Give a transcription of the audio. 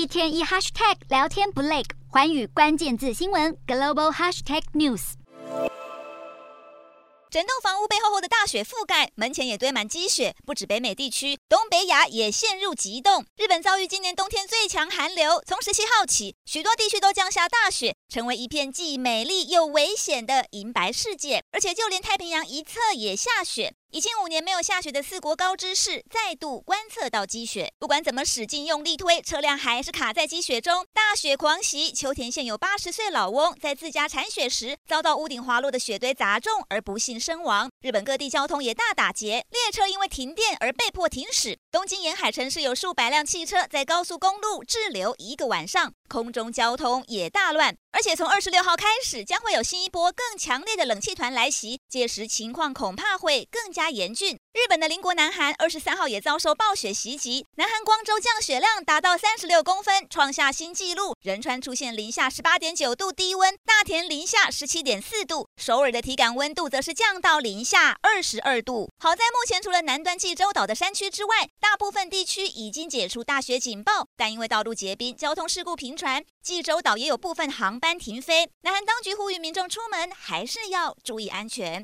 一天一 hashtag 聊天不累，寰宇关键字新闻 global hashtag news。整栋房屋被厚厚的大雪覆盖，门前也堆满积雪。不止北美地区，东北亚也陷入急冻。日本遭遇今年冬天最强寒流，从十七号起，许多地区都降下大雪，成为一片既美丽又危险的银白世界。而且就连太平洋一侧也下雪。已经五年没有下雪的四国高知市再度观测到积雪，不管怎么使劲用力推，车辆还是卡在积雪中。大雪狂袭，秋田县有八十岁老翁在自家铲雪时遭到屋顶滑落的雪堆砸中而不幸身亡。日本各地交通也大打劫，列车因为停电而被迫停驶。东京沿海城市有数百辆汽车在高速公路滞留一个晚上，空中交通也大乱。而且从二十六号开始，将会有新一波更强烈的冷气团来袭，届时情况恐怕会更加严峻。日本的邻国南韩二十三号也遭受暴雪袭击，南韩光州降雪量达到三十六公分，创下新纪录。仁川出现零下十八点九度低温，大田零下十七点四度，首尔的体感温度则是降到零下二十二度。好在目前除了南端济州岛的山区之外，大部分地区已经解除大雪警报，但因为道路结冰，交通事故频传，济州岛也有部分航班停飞。南韩当局呼吁民众出门还是要注意安全。